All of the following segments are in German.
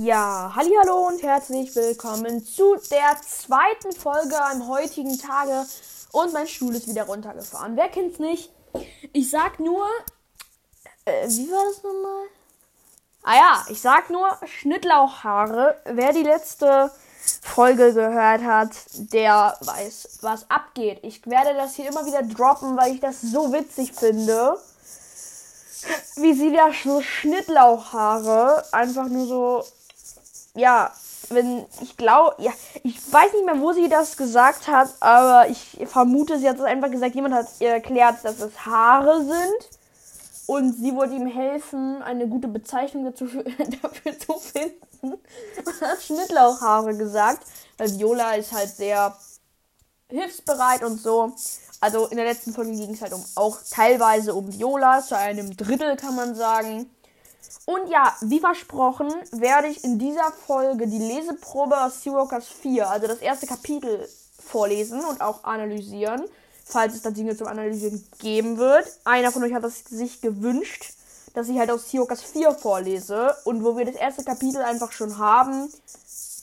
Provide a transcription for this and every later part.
Ja, hallo und herzlich willkommen zu der zweiten Folge am heutigen Tage. Und mein Stuhl ist wieder runtergefahren. Wer kennt's nicht? Ich sag nur, äh, wie war das nochmal? Ah ja, ich sag nur Schnittlauchhaare. Wer die letzte Folge gehört hat, der weiß, was abgeht. Ich werde das hier immer wieder droppen, weil ich das so witzig finde. Wie sie da so Schnittlauchhaare einfach nur so ja, wenn ich glaube, ja, ich weiß nicht mehr, wo sie das gesagt hat, aber ich vermute, sie hat es einfach gesagt, jemand hat ihr erklärt, dass es Haare sind und sie wollte ihm helfen, eine gute Bezeichnung dazu, dafür zu finden und hat Schnittlauchhaare gesagt, weil Viola ist halt sehr hilfsbereit und so. Also in der letzten Folge ging es halt um auch teilweise um Viola, zu einem Drittel kann man sagen. Und ja, wie versprochen, werde ich in dieser Folge die Leseprobe aus Seawalkers 4, also das erste Kapitel, vorlesen und auch analysieren, falls es da Dinge zum Analysieren geben wird. Einer von euch hat es sich gewünscht, dass ich halt aus Seawalkers 4 vorlese. Und wo wir das erste Kapitel einfach schon haben,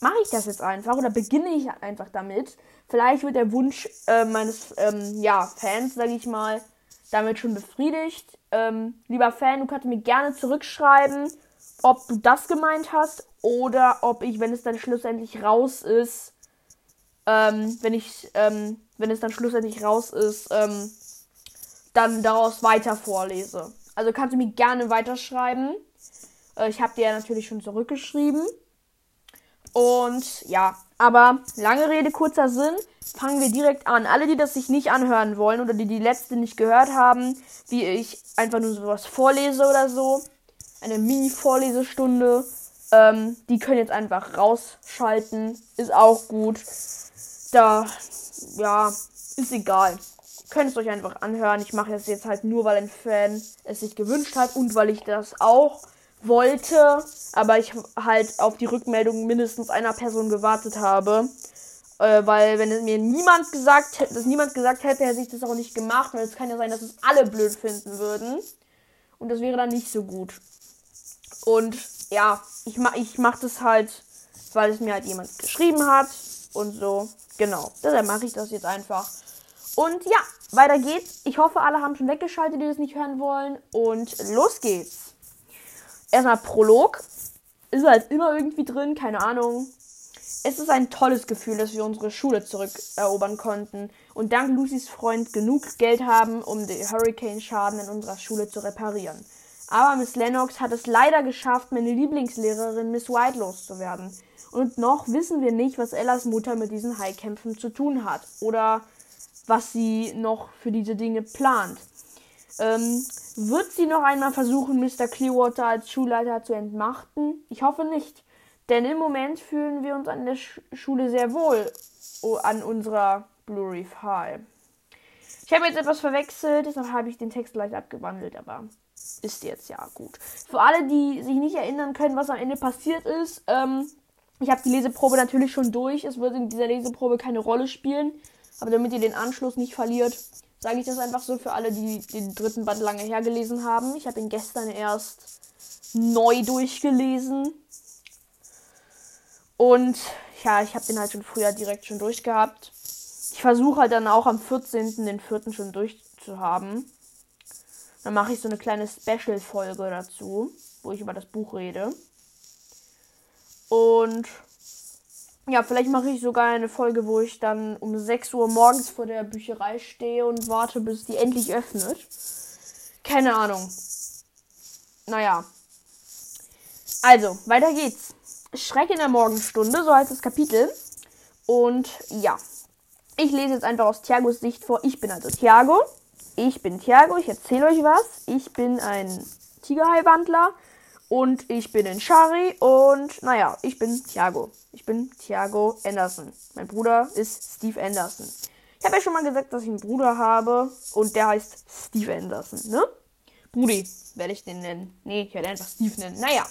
mache ich das jetzt einfach oder beginne ich einfach damit. Vielleicht wird der Wunsch äh, meines ähm, ja, Fans, sage ich mal, damit schon befriedigt. Ähm, lieber Fan, du kannst mir gerne zurückschreiben, ob du das gemeint hast oder ob ich, wenn es dann schlussendlich raus ist, ähm, wenn ich, ähm, wenn es dann schlussendlich raus ist, ähm, dann daraus weiter vorlese. Also kannst du mir gerne weiterschreiben. Äh, ich habe dir ja natürlich schon zurückgeschrieben. Und ja, aber lange Rede, kurzer Sinn, fangen wir direkt an. Alle, die das sich nicht anhören wollen oder die die letzte nicht gehört haben, wie ich einfach nur sowas vorlese oder so, eine Mini-Vorlesestunde, ähm, die können jetzt einfach rausschalten. Ist auch gut. Da, ja, ist egal. Könnt es euch einfach anhören. Ich mache das jetzt halt nur, weil ein Fan es sich gewünscht hat und weil ich das auch wollte, aber ich halt auf die Rückmeldung mindestens einer Person gewartet habe. Äh, weil wenn es mir niemand gesagt hätte, dass niemand gesagt hätte, hätte ich das auch nicht gemacht. Weil es kann ja sein, dass es alle blöd finden würden. Und das wäre dann nicht so gut. Und ja, ich, ma ich mache das halt, weil es mir halt jemand geschrieben hat. Und so, genau. Deshalb mache ich das jetzt einfach. Und ja, weiter geht's. Ich hoffe, alle haben schon weggeschaltet, die das nicht hören wollen. Und los geht's erstmal Prolog. Ist halt immer irgendwie drin, keine Ahnung. Es ist ein tolles Gefühl, dass wir unsere Schule zurückerobern konnten und dank Lucys Freund genug Geld haben, um den Hurricane-Schaden in unserer Schule zu reparieren. Aber Miss Lennox hat es leider geschafft, meine Lieblingslehrerin Miss White loszuwerden. Und noch wissen wir nicht, was Ellas Mutter mit diesen Highkämpfen zu tun hat oder was sie noch für diese Dinge plant. Ähm, wird sie noch einmal versuchen, Mr. Clearwater als Schulleiter zu entmachten? Ich hoffe nicht. Denn im Moment fühlen wir uns an der Sch Schule sehr wohl an unserer Blue Reef High. Ich habe jetzt etwas verwechselt, deshalb habe ich den Text leicht abgewandelt, aber ist jetzt ja gut. Für alle, die sich nicht erinnern können, was am Ende passiert ist, ähm, ich habe die Leseprobe natürlich schon durch. Es wird in dieser Leseprobe keine Rolle spielen. Aber damit ihr den Anschluss nicht verliert, sage ich das einfach so für alle, die den dritten Band lange hergelesen haben. Ich habe ihn gestern erst neu durchgelesen. Und ja, ich habe den halt schon früher direkt schon durchgehabt. Ich versuche halt dann auch am 14. den vierten schon durchzuhaben. Dann mache ich so eine kleine Special-Folge dazu, wo ich über das Buch rede. Und ja, vielleicht mache ich sogar eine Folge, wo ich dann um 6 Uhr morgens vor der Bücherei stehe und warte, bis die endlich öffnet. Keine Ahnung. Naja. Also, weiter geht's. Schreck in der Morgenstunde, so heißt das Kapitel. Und ja. Ich lese jetzt einfach aus Thiagos Sicht vor. Ich bin also Thiago. Ich bin Thiago, ich erzähle euch was. Ich bin ein Tigerhai-Wandler und ich bin in Shari und naja, ich bin Thiago. Ich bin Thiago Anderson. Mein Bruder ist Steve Anderson. Ich habe ja schon mal gesagt, dass ich einen Bruder habe und der heißt Steve Anderson, ne? Brudi werde ich den nennen. Nee, ich werde einfach Steve nennen. Naja,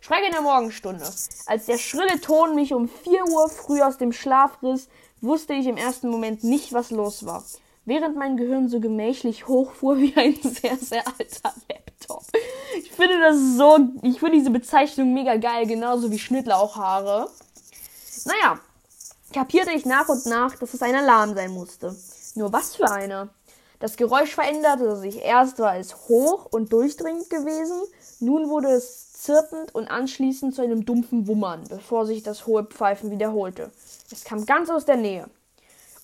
Schreck in der Morgenstunde. Als der schrille Ton mich um 4 Uhr früh aus dem Schlaf riss, wusste ich im ersten Moment nicht, was los war. während mein Gehirn so gemächlich hochfuhr wie ein sehr, sehr alter Laptop. Ich finde das so, ich finde diese Bezeichnung mega geil, genauso wie Schnittlauchhaare. Naja, kapierte ich nach und nach, dass es ein Alarm sein musste. Nur was für einer? Das Geräusch veränderte sich. Erst war es hoch und durchdringend gewesen, nun wurde es zirpend und anschließend zu einem dumpfen Wummern, bevor sich das hohe Pfeifen wiederholte. Es kam ganz aus der Nähe.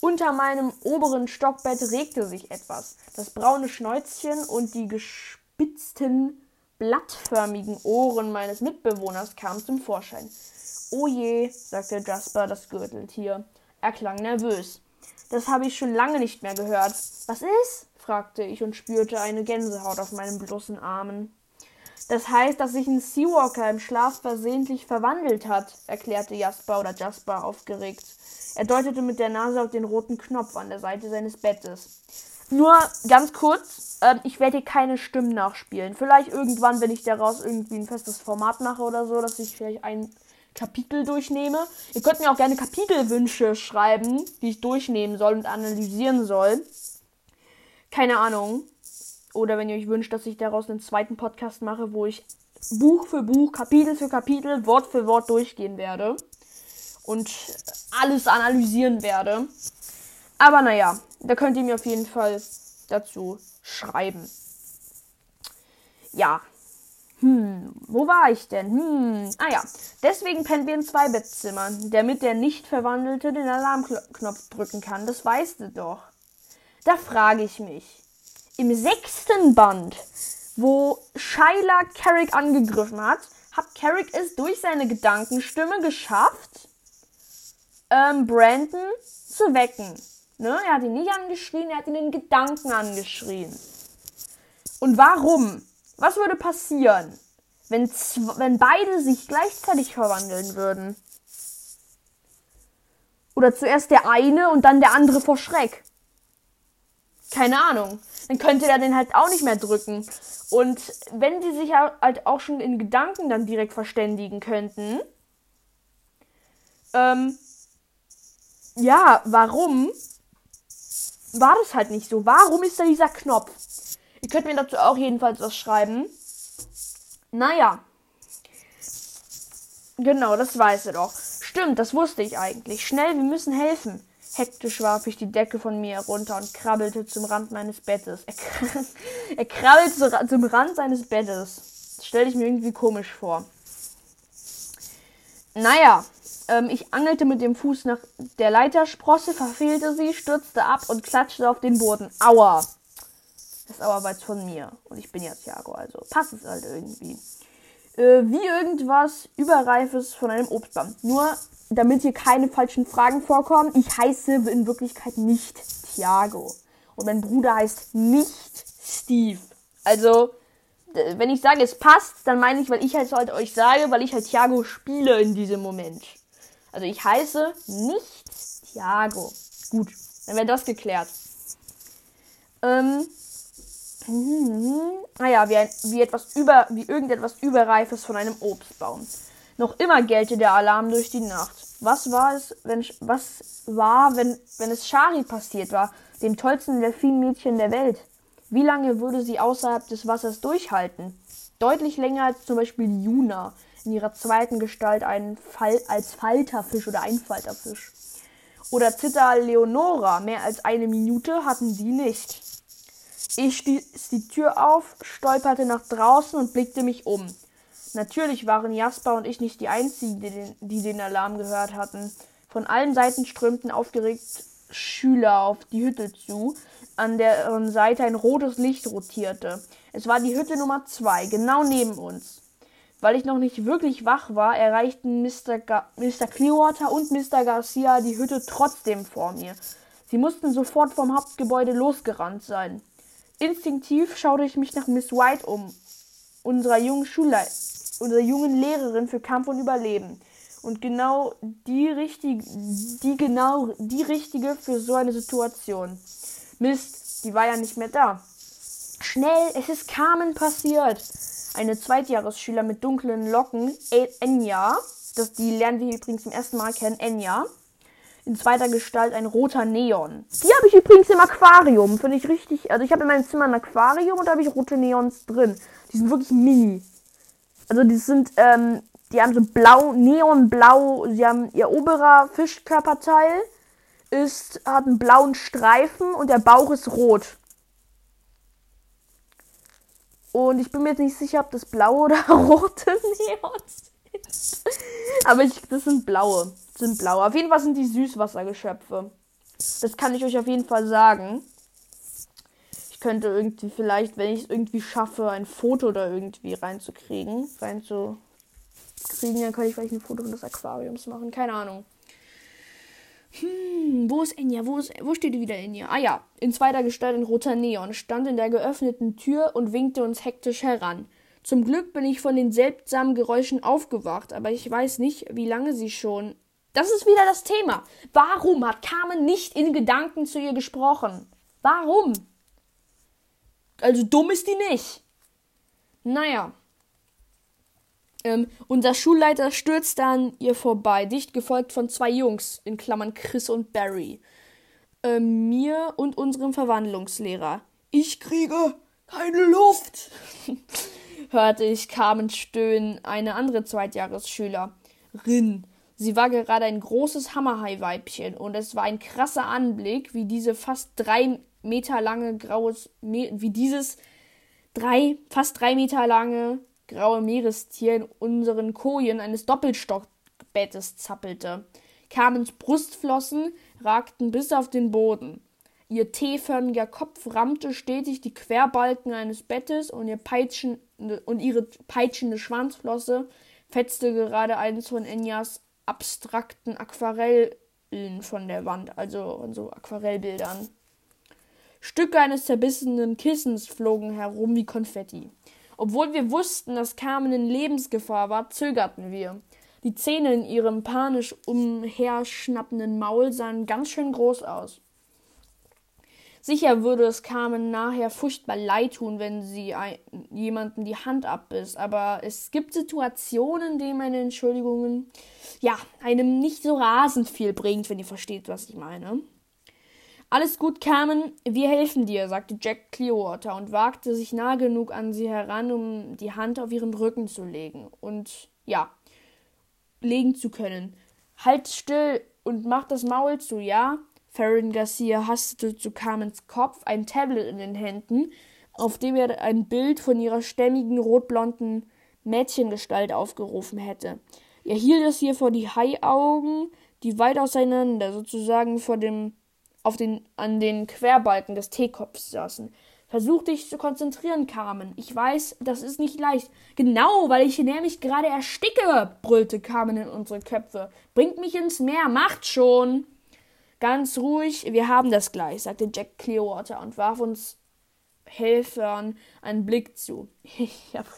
Unter meinem oberen Stockbett regte sich etwas. Das braune Schnäuzchen und die gespitzten, blattförmigen Ohren meines Mitbewohners kamen zum Vorschein. Oh je, sagte Jasper, das Gürteltier. Er klang nervös. Das habe ich schon lange nicht mehr gehört. Was ist? fragte ich und spürte eine Gänsehaut auf meinen bloßen Armen. Das heißt, dass sich ein Seawalker im Schlaf versehentlich verwandelt hat, erklärte Jasper oder Jasper aufgeregt. Er deutete mit der Nase auf den roten Knopf an der Seite seines Bettes. Nur ganz kurz, äh, ich werde hier keine Stimmen nachspielen. Vielleicht irgendwann, wenn ich daraus irgendwie ein festes Format mache oder so, dass ich vielleicht ein Kapitel durchnehme. Ihr könnt mir auch gerne Kapitelwünsche schreiben, die ich durchnehmen soll und analysieren soll. Keine Ahnung. Oder wenn ihr euch wünscht, dass ich daraus einen zweiten Podcast mache, wo ich Buch für Buch, Kapitel für Kapitel, Wort für Wort durchgehen werde. Und alles analysieren werde. Aber naja, da könnt ihr mir auf jeden Fall dazu schreiben. Ja, hm, wo war ich denn? Hm, ah ja. Deswegen pennen wir in zwei Bettzimmern. damit der nicht verwandelte den Alarmknopf drücken kann. Das weißt du doch. Da frage ich mich. Im sechsten Band, wo Shyla Carrick angegriffen hat, hat Carrick es durch seine Gedankenstimme geschafft, ähm, Brandon zu wecken. Ne? Er hat ihn nicht angeschrien, er hat ihn in Gedanken angeschrien. Und warum? Was würde passieren, wenn, wenn beide sich gleichzeitig verwandeln würden? Oder zuerst der eine und dann der andere vor Schreck? Keine Ahnung. Dann könnte er den halt auch nicht mehr drücken. Und wenn die sich halt auch schon in Gedanken dann direkt verständigen könnten, ähm, ja, warum war das halt nicht so? Warum ist da dieser Knopf? Ihr könnt mir dazu auch jedenfalls was schreiben. Naja. Genau, das weiß er doch. Stimmt, das wusste ich eigentlich. Schnell, wir müssen helfen. Hektisch warf ich die Decke von mir herunter und krabbelte zum Rand meines Bettes. Er, er krabbelte zum Rand seines Bettes. Das stelle ich mir irgendwie komisch vor. Naja, ähm, ich angelte mit dem Fuß nach der Leitersprosse, verfehlte sie, stürzte ab und klatschte auf den Boden. Aua! Das ist aber weit von mir. Und ich bin ja Thiago, also passt es halt irgendwie. Äh, wie irgendwas Überreifes von einem Obstbaum. Nur, damit hier keine falschen Fragen vorkommen, ich heiße in Wirklichkeit nicht Thiago. Und mein Bruder heißt nicht Steve. Also, wenn ich sage, es passt, dann meine ich, weil ich halt, halt euch sage, weil ich halt Thiago spiele in diesem Moment. Also ich heiße nicht Thiago. Gut, dann wäre das geklärt. Ähm, Mhm. Naja, wie, ein, wie, etwas über, wie irgendetwas Überreifes von einem Obstbaum. Noch immer gellte der Alarm durch die Nacht. Was war es, wenn, was war, wenn, wenn es Shari passiert war, dem tollsten Delfinmädchen der Welt? Wie lange würde sie außerhalb des Wassers durchhalten? Deutlich länger als zum Beispiel Juna in ihrer zweiten Gestalt einen Fall, als Falterfisch oder Einfalterfisch. Oder Zita Leonora, mehr als eine Minute hatten sie nicht. Ich stieß die Tür auf, stolperte nach draußen und blickte mich um. Natürlich waren Jasper und ich nicht die einzigen, die den, die den Alarm gehört hatten. Von allen Seiten strömten aufgeregt Schüler auf die Hütte zu, an deren Seite ein rotes Licht rotierte. Es war die Hütte Nummer zwei, genau neben uns. Weil ich noch nicht wirklich wach war, erreichten Mr. Ga Mr. Clearwater und Mr. Garcia die Hütte trotzdem vor mir. Sie mussten sofort vom Hauptgebäude losgerannt sein. Instinktiv schaute ich mich nach Miss White um, unserer jungen Schulleit unserer jungen Lehrerin für Kampf und Überleben. Und genau die richtige, die genau die richtige für so eine Situation. Mist, die war ja nicht mehr da. Schnell, es ist Carmen passiert. Eine Zweitjahresschüler mit dunklen Locken, Enya, das, die lernen wir übrigens zum ersten Mal kennen, Enya, In zweiter Gestalt ein roter Neon. Die habe ich übrigens im Aquarium. Finde ich richtig. Also ich habe in meinem Zimmer ein Aquarium und da habe ich rote Neons drin. Die sind wirklich mini. Also die sind, ähm, die haben so blau, neonblau. Sie haben ihr oberer Fischkörperteil ist, hat einen blauen Streifen und der Bauch ist rot. Und ich bin mir jetzt nicht sicher, ob das blaue oder rote Neons sind. Aber ich, das sind blaue. Das sind blaue. Auf jeden Fall sind die Süßwassergeschöpfe. Das kann ich euch auf jeden Fall sagen. Könnte irgendwie vielleicht, wenn ich es irgendwie schaffe, ein Foto da irgendwie reinzukriegen, reinzukriegen, dann kann ich vielleicht ein Foto des Aquariums machen. Keine Ahnung. Hm, wo ist Enya? Wo, ist, wo steht wieder Enya? Ah ja, in zweiter Gestalt in roter Neon, stand in der geöffneten Tür und winkte uns hektisch heran. Zum Glück bin ich von den seltsamen Geräuschen aufgewacht, aber ich weiß nicht, wie lange sie schon. Das ist wieder das Thema. Warum hat Carmen nicht in Gedanken zu ihr gesprochen? Warum? Also dumm ist die nicht. Naja. Ähm, unser Schulleiter stürzt an ihr vorbei, dicht gefolgt von zwei Jungs, in Klammern Chris und Barry. Ähm, mir und unserem Verwandlungslehrer. Ich kriege keine Luft, hörte ich Carmen stöhnen, eine andere Zweitjahresschülerin. Sie war gerade ein großes Hammerhai-Weibchen und es war ein krasser Anblick, wie diese fast drei Meter lange graues, wie dieses drei, fast drei Meter lange graue Meerestier in unseren Kojen eines Doppelstockbettes zappelte. Carmens Brustflossen ragten bis auf den Boden. Ihr T-förmiger Kopf rammte stetig die Querbalken eines Bettes und, ihr Peitschen, und ihre peitschende Schwanzflosse fetzte gerade eines von Enyas abstrakten Aquarellen von der Wand, also von so Aquarellbildern. Stücke eines zerbissenen Kissens flogen herum wie Konfetti. Obwohl wir wussten, dass Carmen in Lebensgefahr war, zögerten wir. Die Zähne in ihrem panisch umherschnappenden Maul sahen ganz schön groß aus. Sicher würde es Carmen nachher furchtbar leid tun, wenn sie jemanden die Hand abbiss, aber es gibt Situationen, in denen meine Entschuldigungen ja einem nicht so rasend viel bringt, wenn ihr versteht, was ich meine. Alles gut, Carmen, wir helfen dir, sagte Jack Clearwater und wagte sich nah genug an sie heran, um die Hand auf ihren Rücken zu legen und ja, legen zu können. Halt still und mach das Maul zu, ja? Farron Garcia hastete zu Carmens Kopf, ein Tablet in den Händen, auf dem er ein Bild von ihrer stämmigen, rotblonden Mädchengestalt aufgerufen hätte. Er hielt es hier vor die Haiaugen, die weit auseinander, sozusagen vor dem auf den, an den Querbalken des Teekopfs saßen. Versuch dich zu konzentrieren, Carmen. Ich weiß, das ist nicht leicht. Genau, weil ich nämlich gerade ersticke, brüllte Carmen in unsere Köpfe. Bringt mich ins Meer, macht schon. Ganz ruhig, wir haben das gleich, sagte Jack Clearwater und warf uns Helfern einen Blick zu. Ich habe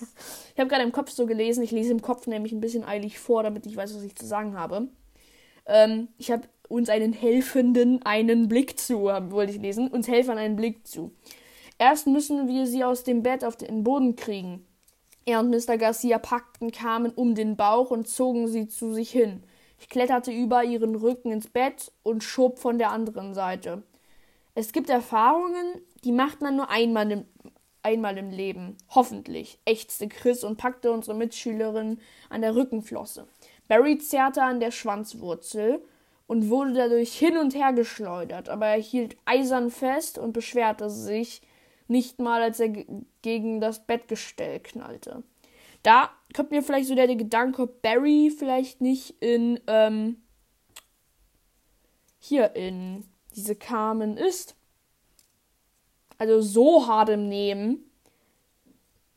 hab gerade im Kopf so gelesen, ich lese im Kopf nämlich ein bisschen eilig vor, damit ich weiß, was ich zu sagen habe. Ähm, ich habe uns einen Helfenden einen Blick zu, wollte ich lesen, uns Helfern einen Blick zu. Erst müssen wir sie aus dem Bett auf den Boden kriegen. Er und Mr. Garcia packten Carmen um den Bauch und zogen sie zu sich hin. Ich kletterte über ihren Rücken ins Bett und schob von der anderen Seite. Es gibt Erfahrungen, die macht man nur einmal im, einmal im Leben. Hoffentlich, ächzte Chris und packte unsere Mitschülerin an der Rückenflosse. Barry zerrte an der Schwanzwurzel und wurde dadurch hin und her geschleudert, aber er hielt eisern fest und beschwerte sich nicht mal, als er gegen das Bettgestell knallte. Da kommt mir vielleicht so der Gedanke, ob Barry vielleicht nicht in ähm, hier in diese Carmen ist. Also so hart im Nehmen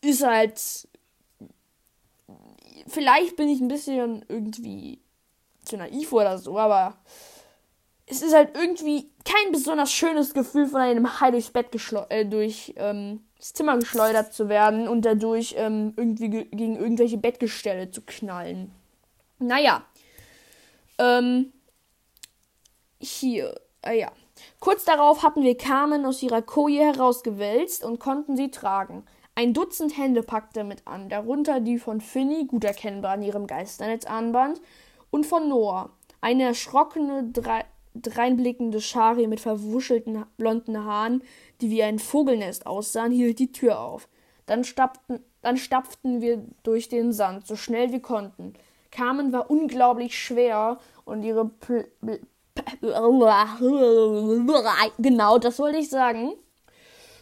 ist halt. Vielleicht bin ich ein bisschen irgendwie zu naiv oder so, aber es ist halt irgendwie kein besonders schönes Gefühl, von einem Hai durchs Bett äh, durch ähm, das Zimmer geschleudert zu werden und dadurch ähm, irgendwie ge gegen irgendwelche Bettgestelle zu knallen. Naja. Ähm, hier, äh, ja. Kurz darauf hatten wir Carmen aus ihrer Koje herausgewälzt und konnten sie tragen. Ein Dutzend Hände packte mit an, darunter die von Finny, gut erkennbar an ihrem Geisternetzarmband, und von Noah. Eine erschrockene, drei, dreinblickende Schari mit verwuschelten blonden Haaren, die wie ein Vogelnest aussahen, hielt die Tür auf. Dann stapften, dann stapften wir durch den Sand, so schnell wir konnten. Carmen war unglaublich schwer und ihre Pl genau, das wollte ich sagen.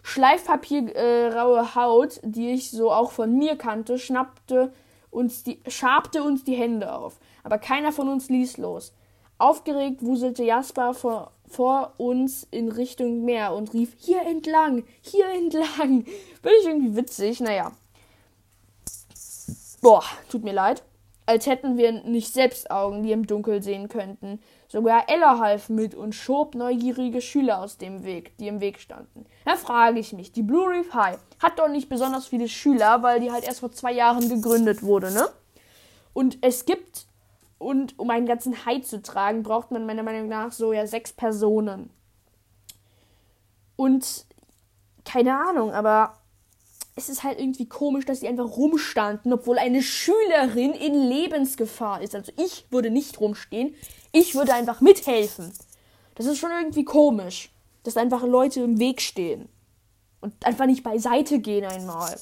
Schleifpapierraue äh, Haut, die ich so auch von mir kannte, schnappte uns die, schabte uns die Hände auf. Aber keiner von uns ließ los. Aufgeregt wuselte Jasper vor, vor uns in Richtung Meer und rief: Hier entlang, hier entlang. Bin ich irgendwie witzig? Naja. Boah, tut mir leid. Als hätten wir nicht selbst Augen, die im Dunkel sehen könnten. Sogar Ella half mit und schob neugierige Schüler aus dem Weg, die im Weg standen. Da frage ich mich, die Blue Reef High hat doch nicht besonders viele Schüler, weil die halt erst vor zwei Jahren gegründet wurde, ne? Und es gibt und um einen ganzen Hai zu tragen, braucht man meiner Meinung nach so ja sechs Personen. Und keine Ahnung, aber es ist halt irgendwie komisch, dass sie einfach rumstanden, obwohl eine Schülerin in Lebensgefahr ist. Also ich würde nicht rumstehen, ich würde einfach mithelfen. Das ist schon irgendwie komisch, dass einfach Leute im Weg stehen und einfach nicht beiseite gehen einmal.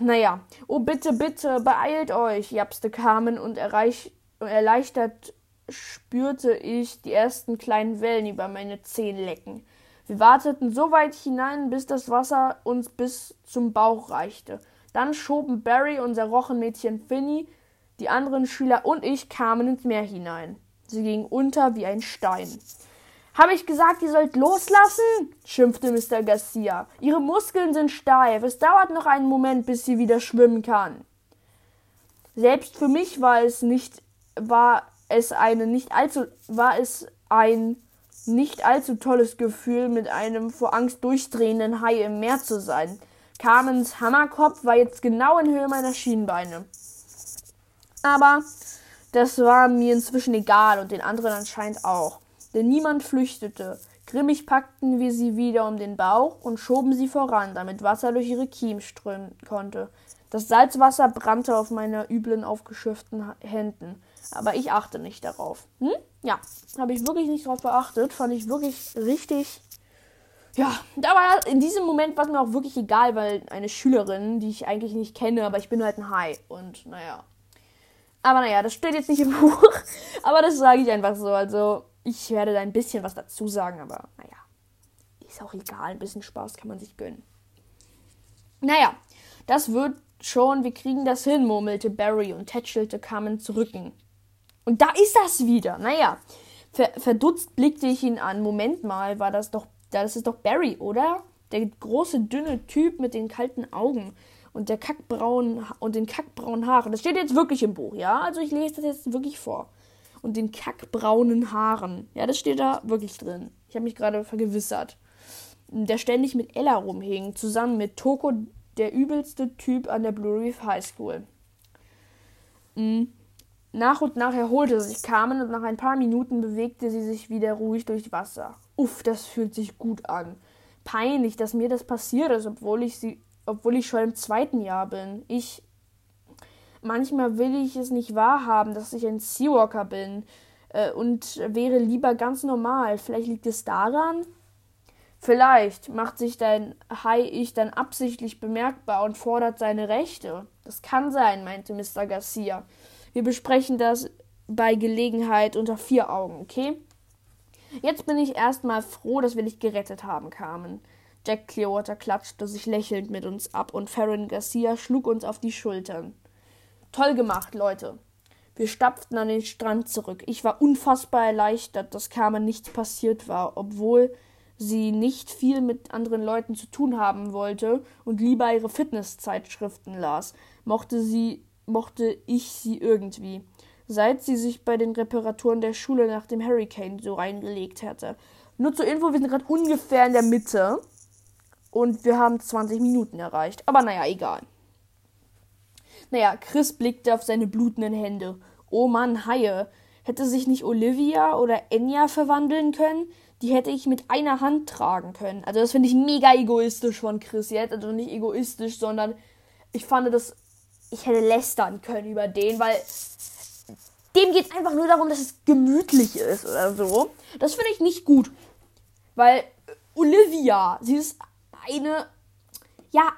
Naja, oh bitte, bitte, beeilt euch, japste Carmen und erreich, erleichtert spürte ich die ersten kleinen Wellen über meine Zehen lecken. Wir warteten so weit hinein, bis das Wasser uns bis zum Bauch reichte. Dann schoben Barry, unser Rochenmädchen Finny, die anderen Schüler und ich kamen ins Meer hinein. Sie ging unter wie ein Stein. Habe ich gesagt, ihr sollt loslassen? schimpfte Mr. Garcia. Ihre Muskeln sind steif. Es dauert noch einen Moment, bis sie wieder schwimmen kann. Selbst für mich war es nicht, war es eine nicht allzu, war es ein nicht allzu tolles Gefühl, mit einem vor Angst durchdrehenden Hai im Meer zu sein. Carmens Hammerkopf war jetzt genau in Höhe meiner Schienbeine. Aber das war mir inzwischen egal und den anderen anscheinend auch denn niemand flüchtete. Grimmig packten wir sie wieder um den Bauch und schoben sie voran, damit Wasser durch ihre Kiem strömen konnte. Das Salzwasser brannte auf meiner üblen, aufgeschürften Händen. Aber ich achte nicht darauf. Hm? Ja, habe ich wirklich nicht darauf beachtet. Fand ich wirklich richtig. Ja, aber in diesem Moment war es mir auch wirklich egal, weil eine Schülerin, die ich eigentlich nicht kenne, aber ich bin halt ein Hai. Und naja. Aber naja, das steht jetzt nicht im Buch. Aber das sage ich einfach so. Also, ich werde da ein bisschen was dazu sagen, aber naja, ist auch egal. Ein bisschen Spaß kann man sich gönnen. Naja, das wird schon, wir kriegen das hin, murmelte Barry und tätschelte Carmen zurück. Und da ist das wieder. Naja, ver verdutzt blickte ich ihn an. Moment mal, war das doch, das ist doch Barry, oder? Der große, dünne Typ mit den kalten Augen und der kackbraunen und den kackbraunen Haaren. Das steht jetzt wirklich im Buch, ja? Also ich lese das jetzt wirklich vor und den kackbraunen Haaren. Ja, das steht da wirklich drin. Ich habe mich gerade vergewissert. Der ständig mit Ella rumhing, zusammen mit Toko, der übelste Typ an der Blue Reef High School. Mhm. Nach und nach erholte sich Carmen und nach ein paar Minuten bewegte sie sich wieder ruhig durch Wasser. Uff, das fühlt sich gut an. Peinlich, dass mir das passiert ist, obwohl ich sie, obwohl ich schon im zweiten Jahr bin. Ich, Manchmal will ich es nicht wahrhaben, dass ich ein Seawalker bin äh, und wäre lieber ganz normal. Vielleicht liegt es daran? Vielleicht macht sich dein Hai-Ich dann absichtlich bemerkbar und fordert seine Rechte. Das kann sein, meinte Mr. Garcia. Wir besprechen das bei Gelegenheit unter vier Augen, okay? Jetzt bin ich erstmal froh, dass wir dich gerettet haben, Carmen. Jack Clearwater klatschte sich lächelnd mit uns ab und Farron Garcia schlug uns auf die Schultern. Toll gemacht, Leute. Wir stapften an den Strand zurück. Ich war unfassbar erleichtert, dass Carmen nichts passiert war, obwohl sie nicht viel mit anderen Leuten zu tun haben wollte und lieber ihre Fitnesszeitschriften las, mochte sie, mochte ich sie irgendwie. Seit sie sich bei den Reparaturen der Schule nach dem Hurricane so reingelegt hatte. Nur zur Info, wir sind gerade ungefähr in der Mitte und wir haben 20 Minuten erreicht. Aber naja, egal. Naja, Chris blickte auf seine blutenden Hände. Oh Mann, Haie. Hätte sich nicht Olivia oder Enya verwandeln können? Die hätte ich mit einer Hand tragen können. Also das finde ich mega egoistisch von Chris jetzt. Also nicht egoistisch, sondern ich fand das, ich hätte lästern können über den, weil dem geht es einfach nur darum, dass es gemütlich ist oder so. Das finde ich nicht gut. Weil Olivia, sie ist eine, ja,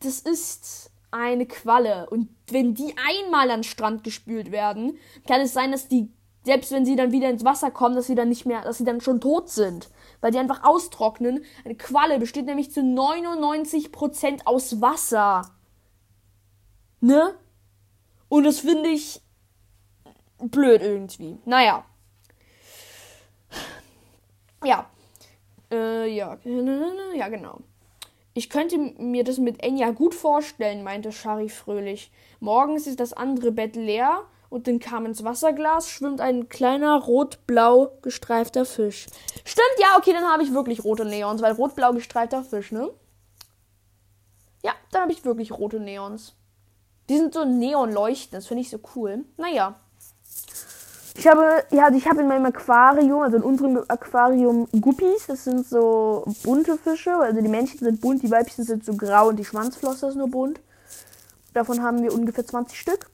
das ist eine Qualle. Und wenn die einmal an den Strand gespült werden, kann es sein, dass die, selbst wenn sie dann wieder ins Wasser kommen, dass sie dann nicht mehr, dass sie dann schon tot sind. Weil die einfach austrocknen. Eine Qualle besteht nämlich zu 99% aus Wasser. Ne? Und das finde ich blöd irgendwie. Naja. Ja. Äh, ja. Ja, genau. Ich könnte mir das mit Enya gut vorstellen, meinte Shari fröhlich. Morgens ist das andere Bett leer und in Carmens Wasserglas schwimmt ein kleiner rot-blau gestreifter Fisch. Stimmt, ja, okay, dann habe ich wirklich rote Neons, weil rot-blau gestreifter Fisch, ne? Ja, dann habe ich wirklich rote Neons. Die sind so neonleuchtend, das finde ich so cool. Naja. Ich habe, ja, ich habe in meinem Aquarium, also in unserem Aquarium Guppies. Das sind so bunte Fische. Also die Männchen sind bunt, die Weibchen sind so grau und die Schwanzflosse ist nur bunt. Davon haben wir ungefähr 20 Stück.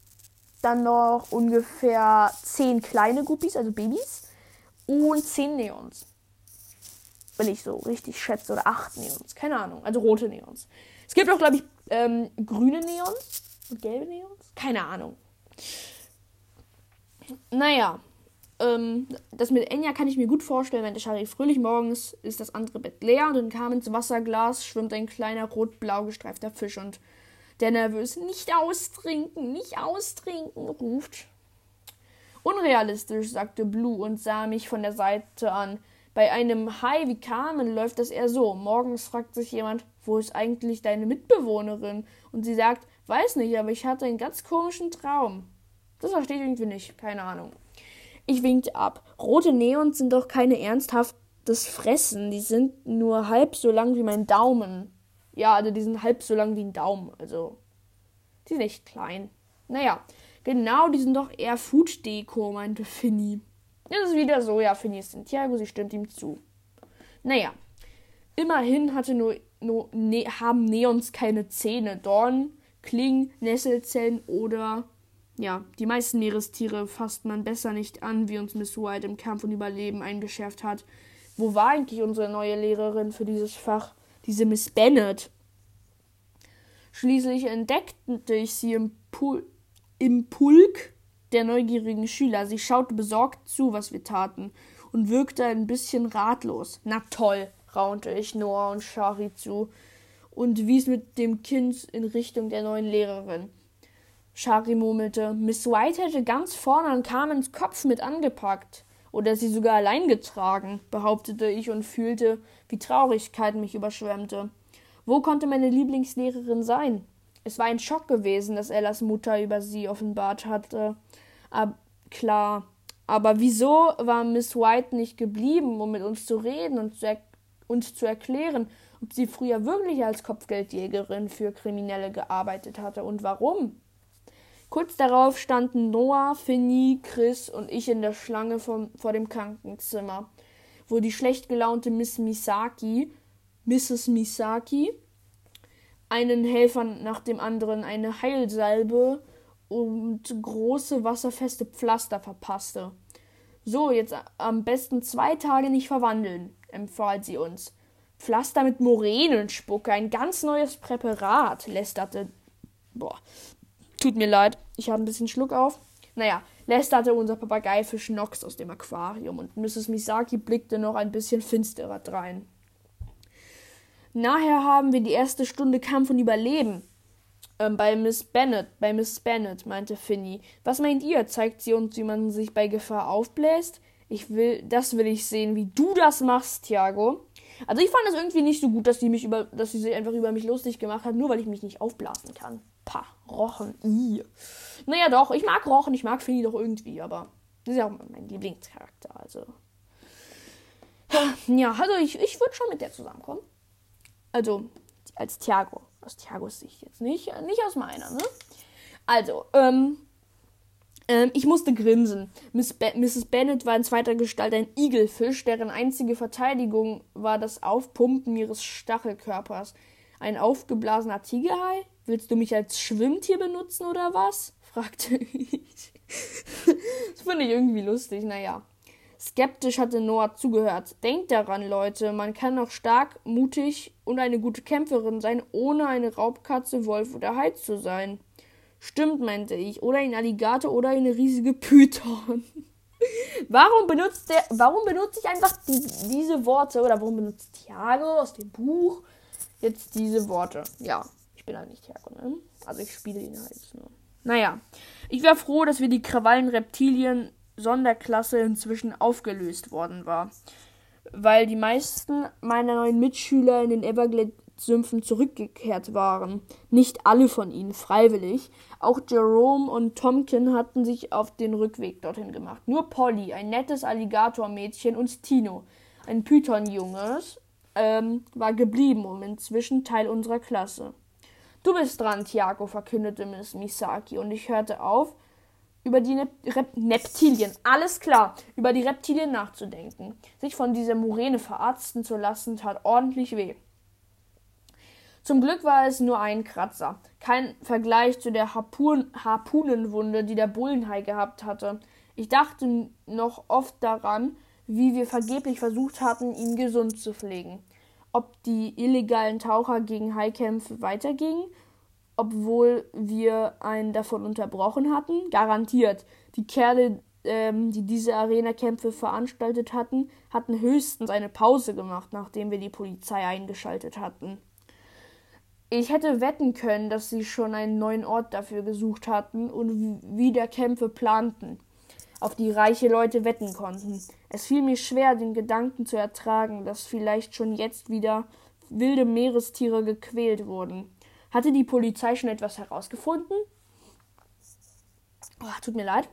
Dann noch ungefähr 10 kleine Guppies, also Babys. Und 10 Neons. Wenn ich so richtig schätze. Oder 8 Neons. Keine Ahnung. Also rote Neons. Es gibt auch, glaube ich, ähm, grüne Neons und gelbe Neons. Keine Ahnung. Naja, ähm, das mit Enya kann ich mir gut vorstellen, wenn der Shari fröhlich morgens ist das andere Bett leer und kam ins Wasserglas schwimmt ein kleiner rot-blau gestreifter Fisch und der nervös nicht austrinken, nicht austrinken ruft. Unrealistisch, sagte Blue und sah mich von der Seite an. Bei einem Hai wie Carmen läuft das eher so. Morgens fragt sich jemand, wo ist eigentlich deine Mitbewohnerin? Und sie sagt, weiß nicht, aber ich hatte einen ganz komischen Traum. Das verstehe ich irgendwie nicht. Keine Ahnung. Ich winkte ab. Rote Neons sind doch keine ernsthaftes Fressen. Die sind nur halb so lang wie mein Daumen. Ja, also die sind halb so lang wie ein Daumen. Also, die sind echt klein. Naja, genau, die sind doch eher Food-Deko, meinte Finny. Das ist wieder so, ja, Finny ist Santiago, sie stimmt ihm zu. Naja, immerhin hatte nur, nur ne, haben Neons keine Zähne. Dorn, Klingen, Nesselzellen oder ja, die meisten Meerestiere fasst man besser nicht an, wie uns Miss White im Kampf und Überleben eingeschärft hat. Wo war eigentlich unsere neue Lehrerin für dieses Fach? Diese Miss Bennett. Schließlich entdeckte ich sie im, Pul im Pulk der neugierigen Schüler. Sie schaute besorgt zu, was wir taten, und wirkte ein bisschen ratlos. Na toll, raunte ich Noah und Shari zu und wies mit dem Kind in Richtung der neuen Lehrerin. Shari murmelte. Miss White hätte ganz vorne an Carmens Kopf mit angepackt. Oder sie sogar allein getragen, behauptete ich und fühlte, wie Traurigkeit mich überschwemmte. Wo konnte meine Lieblingslehrerin sein? Es war ein Schock gewesen, dass Ellas Mutter über sie offenbart hatte. Ab, klar. Aber wieso war Miss White nicht geblieben, um mit uns zu reden und zu uns zu erklären, ob sie früher wirklich als Kopfgeldjägerin für Kriminelle gearbeitet hatte und warum? Kurz darauf standen Noah, Finny, Chris und ich in der Schlange vom, vor dem Krankenzimmer, wo die schlecht gelaunte Miss Misaki, Mrs. Misaki, einen Helfer nach dem anderen eine Heilsalbe und große wasserfeste Pflaster verpasste. So, jetzt am besten zwei Tage nicht verwandeln, empfahl sie uns. Pflaster mit Moränenspucke, ein ganz neues Präparat, lästerte. Boah, Tut mir leid, ich habe ein bisschen Schluck auf. Naja, lästerte unser Papageifisch Nox aus dem Aquarium und Mrs. Misaki blickte noch ein bisschen finsterer drein. Nachher haben wir die erste Stunde Kampf und Überleben. Ähm, bei Miss Bennet, bei Miss Bennet, meinte Finny. Was meint ihr? Zeigt sie uns, wie man sich bei Gefahr aufbläst? Ich will, das will ich sehen, wie du das machst, Thiago. Also ich fand es irgendwie nicht so gut, dass sie mich über, dass sie sich einfach über mich lustig gemacht hat, nur weil ich mich nicht aufblasen kann. Pah, Rochen. I. Naja, doch, ich mag Rochen, ich mag Finny doch irgendwie, aber das ist ja auch mein Lieblingscharakter, also. Ja, also ich, ich würde schon mit der zusammenkommen. Also, als Thiago. Aus Thiagos Sicht jetzt nicht, nicht aus meiner, ne? Also, ähm, ähm, ich musste grinsen. Miss Be Mrs. Bennet war in zweiter Gestalt ein Igelfisch, deren einzige Verteidigung war das Aufpumpen ihres Stachelkörpers. Ein aufgeblasener Tigerhai? Willst du mich als Schwimmtier benutzen oder was? fragte ich. das finde ich irgendwie lustig, naja. Skeptisch hatte Noah zugehört. Denkt daran, Leute, man kann auch stark, mutig und eine gute Kämpferin sein, ohne eine Raubkatze, Wolf oder Hai zu sein. Stimmt, meinte ich. Oder ein Alligator oder eine riesige Python. warum benutzt der, warum benutze ich einfach die, diese Worte oder warum benutzt Thiago aus dem Buch jetzt diese Worte? Ja, ich bin halt nicht ne? Also ich spiele ihn halt nur. Naja, ich wäre froh, dass wir die Krawallen Reptilien Sonderklasse inzwischen aufgelöst worden war, weil die meisten meiner neuen Mitschüler in den Everglades-Sümpfen zurückgekehrt waren. Nicht alle von ihnen freiwillig. Auch Jerome und Tomkin hatten sich auf den Rückweg dorthin gemacht. Nur Polly, ein nettes Alligatormädchen, und Tino, ein Python-Junges, ähm, war geblieben und inzwischen Teil unserer Klasse. Du bist dran, Tiago, verkündete Miss Misaki, und ich hörte auf, über die Nep Rep Neptilien, alles klar, über die Reptilien nachzudenken. Sich von dieser Muräne verarzten zu lassen, tat ordentlich weh. Zum Glück war es nur ein Kratzer, kein Vergleich zu der Harpun Harpunenwunde, die der Bullenhai gehabt hatte. Ich dachte noch oft daran, wie wir vergeblich versucht hatten, ihn gesund zu pflegen. Ob die illegalen Taucher gegen Haikämpfe weitergingen obwohl wir einen davon unterbrochen hatten? Garantiert. Die Kerle, ähm, die diese Arena-Kämpfe veranstaltet hatten, hatten höchstens eine Pause gemacht, nachdem wir die Polizei eingeschaltet hatten. Ich hätte wetten können, dass sie schon einen neuen Ort dafür gesucht hatten und wieder Kämpfe planten, auf die reiche Leute wetten konnten. Es fiel mir schwer, den Gedanken zu ertragen, dass vielleicht schon jetzt wieder wilde Meerestiere gequält wurden. Hatte die Polizei schon etwas herausgefunden? Oh, tut mir leid.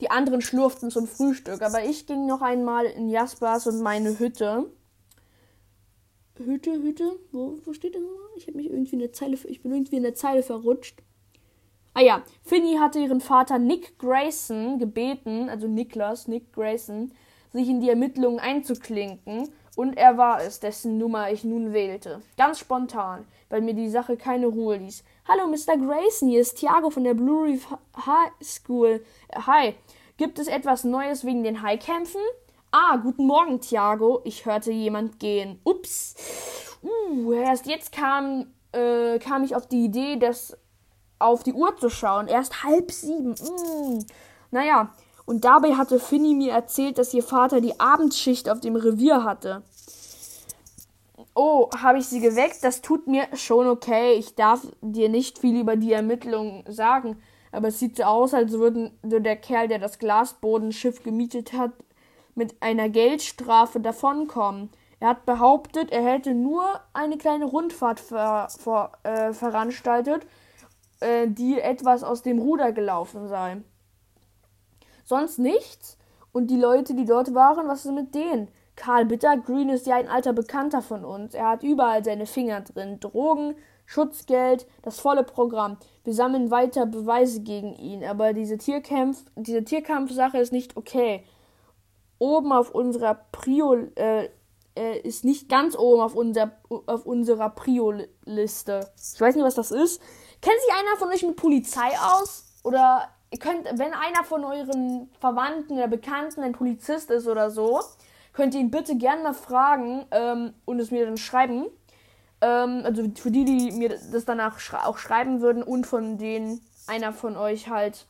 Die anderen schlurften zum Frühstück, aber ich ging noch einmal in Jaspers und meine Hütte. Hütte, Hütte? Wo, wo steht das nochmal? Ich habe mich irgendwie in der Zeile, ich bin irgendwie in der Zeile verrutscht. Ah ja, Finny hatte ihren Vater Nick Grayson gebeten, also Niklas, Nick Grayson, sich in die Ermittlungen einzuklinken und er war es, dessen Nummer ich nun wählte. Ganz spontan, weil mir die Sache keine Ruhe ließ. Hallo, Mr. Grayson, hier ist Thiago von der Blue Reef High School. Hi, gibt es etwas Neues wegen den Highkämpfen? Ah, guten Morgen, Thiago. Ich hörte jemand gehen. Ups. Uh, erst jetzt kam, äh, kam ich auf die Idee, das auf die Uhr zu schauen. Erst halb sieben. Mm. Naja, und dabei hatte Finny mir erzählt, dass ihr Vater die Abendschicht auf dem Revier hatte. Oh, habe ich sie geweckt? Das tut mir schon okay. Ich darf dir nicht viel über die Ermittlungen sagen, aber es sieht so aus, als würde der Kerl, der das Glasbodenschiff gemietet hat, mit einer Geldstrafe davonkommen. Er hat behauptet, er hätte nur eine kleine Rundfahrt ver, ver, äh, veranstaltet, äh, die etwas aus dem Ruder gelaufen sei. Sonst nichts. Und die Leute, die dort waren, was ist mit denen? Karl Bittergrün ist ja ein alter Bekannter von uns. Er hat überall seine Finger drin. Drogen, Schutzgeld, das volle Programm. Wir sammeln weiter Beweise gegen ihn, aber diese Tierkampf, diese Tierkampfsache ist nicht okay. Oben auf unserer Prio äh, äh, ist nicht ganz oben auf, unser, auf unserer Prio-Liste. Ich weiß nicht, was das ist. Kennt sich einer von euch mit Polizei aus? Oder ihr könnt, wenn einer von euren Verwandten oder Bekannten ein Polizist ist oder so, könnt ihr ihn bitte gerne mal fragen ähm, und es mir dann schreiben. Ähm, also für die, die mir das danach schre auch schreiben würden und von denen einer von euch halt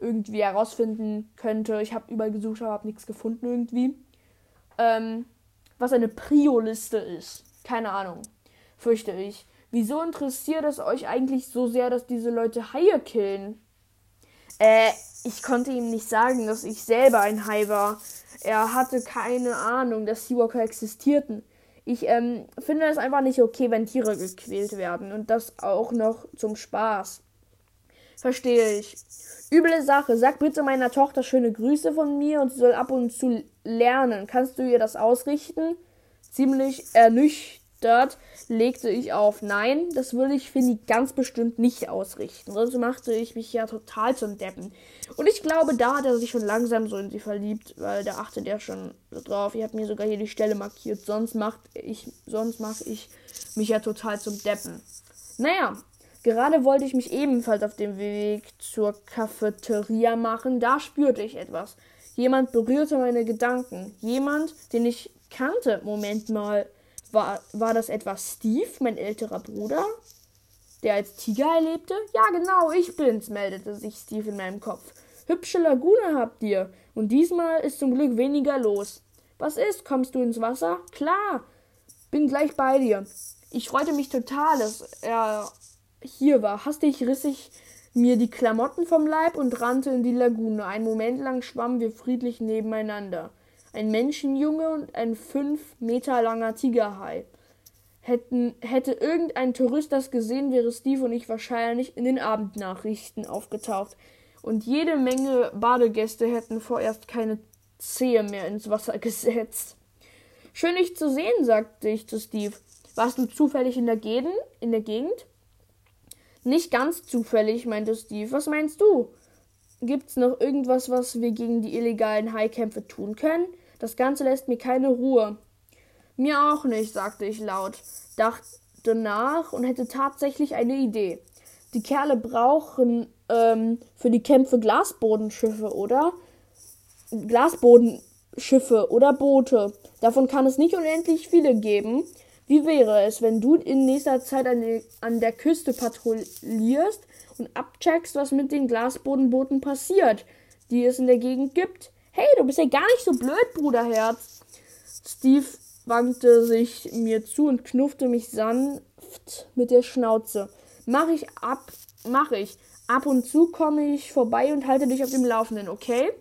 irgendwie herausfinden könnte. Ich habe überall gesucht, aber habe nichts gefunden irgendwie. Ähm, was eine Prio-Liste ist. Keine Ahnung. Fürchte ich. Wieso interessiert es euch eigentlich so sehr, dass diese Leute Haie killen? Äh, ich konnte ihm nicht sagen, dass ich selber ein Hai war. Er hatte keine Ahnung, dass Seawalker existierten. Ich ähm, finde es einfach nicht okay, wenn Tiere gequält werden. Und das auch noch zum Spaß. Verstehe ich. Üble Sache. Sag bitte meiner Tochter schöne Grüße von mir und sie soll ab und zu lernen. Kannst du ihr das ausrichten? Ziemlich ernüchtert gestört, legte ich auf. Nein, das würde ich, ich, ganz bestimmt nicht ausrichten. Sonst machte ich mich ja total zum Deppen. Und ich glaube, da hat er sich schon langsam so in sie verliebt, weil da achtet er schon drauf. Ich habe mir sogar hier die Stelle markiert. Sonst macht ich, sonst mache ich mich ja total zum Deppen. Naja, Gerade wollte ich mich ebenfalls auf den Weg zur Cafeteria machen, da spürte ich etwas. Jemand berührte meine Gedanken. Jemand, den ich kannte. Moment mal, war, war das etwa Steve, mein älterer Bruder? Der als Tiger erlebte? Ja, genau, ich bin's, meldete sich Steve in meinem Kopf. Hübsche Lagune habt ihr. Und diesmal ist zum Glück weniger los. Was ist? Kommst du ins Wasser? Klar. Bin gleich bei dir. Ich freute mich total, dass er hier war. Hastig riss ich mir die Klamotten vom Leib und rannte in die Lagune. Einen Moment lang schwammen wir friedlich nebeneinander. Ein Menschenjunge und ein fünf Meter langer Tigerhai. Hätten, hätte irgendein Tourist das gesehen, wäre Steve und ich wahrscheinlich in den Abendnachrichten aufgetaucht. Und jede Menge Badegäste hätten vorerst keine Zehe mehr ins Wasser gesetzt. Schön dich zu sehen, sagte ich zu Steve. Warst du zufällig in der Gegend? In der Gegend? Nicht ganz zufällig, meinte Steve. Was meinst du? Gibt's noch irgendwas, was wir gegen die illegalen Haikämpfe tun können? Das Ganze lässt mir keine Ruhe. Mir auch nicht, sagte ich laut, dachte nach und hätte tatsächlich eine Idee. Die Kerle brauchen ähm, für die Kämpfe Glasbodenschiffe, oder? Glasbodenschiffe oder Boote. Davon kann es nicht unendlich viele geben. Wie wäre es, wenn du in nächster Zeit an, die, an der Küste patrouillierst und abcheckst, was mit den Glasbodenbooten passiert, die es in der Gegend gibt? Hey, du bist ja gar nicht so blöd, Bruderherz. Steve wandte sich mir zu und knuffte mich sanft mit der Schnauze. Mach ich ab, mach ich. Ab und zu komme ich vorbei und halte dich auf dem Laufenden, okay?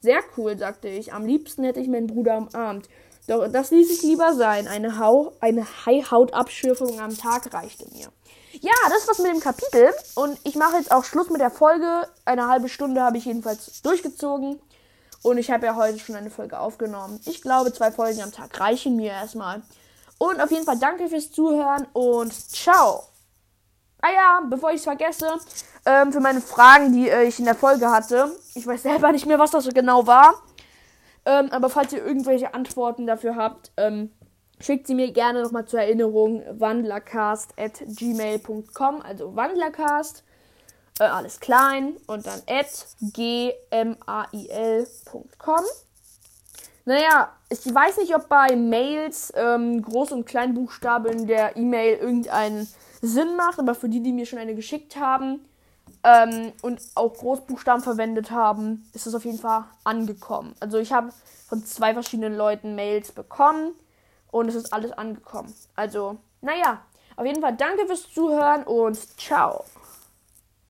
Sehr cool, sagte ich. Am liebsten hätte ich meinen Bruder umarmt. Doch das ließ ich lieber sein. Eine, Hau eine Haihautabschürfung am Tag reichte mir. Ja, das war's mit dem Kapitel. Und ich mache jetzt auch Schluss mit der Folge. Eine halbe Stunde habe ich jedenfalls durchgezogen. Und ich habe ja heute schon eine Folge aufgenommen. Ich glaube, zwei Folgen am Tag reichen mir erstmal. Und auf jeden Fall danke fürs Zuhören und ciao. Ah ja, bevor ich es vergesse, ähm, für meine Fragen, die äh, ich in der Folge hatte. Ich weiß selber nicht mehr, was das so genau war. Ähm, aber falls ihr irgendwelche Antworten dafür habt, ähm, schickt sie mir gerne nochmal zur Erinnerung wandlercast at gmail.com, also wandlercast, äh, alles klein und dann at gmail.com. Naja, ich weiß nicht, ob bei Mails ähm, Groß- und Kleinbuchstaben der E-Mail irgendeinen Sinn macht, aber für die, die mir schon eine geschickt haben, ähm, und auch Großbuchstaben verwendet haben, ist es auf jeden Fall angekommen. Also ich habe von zwei verschiedenen Leuten Mails bekommen und es ist alles angekommen. Also, naja, auf jeden Fall danke fürs Zuhören und ciao.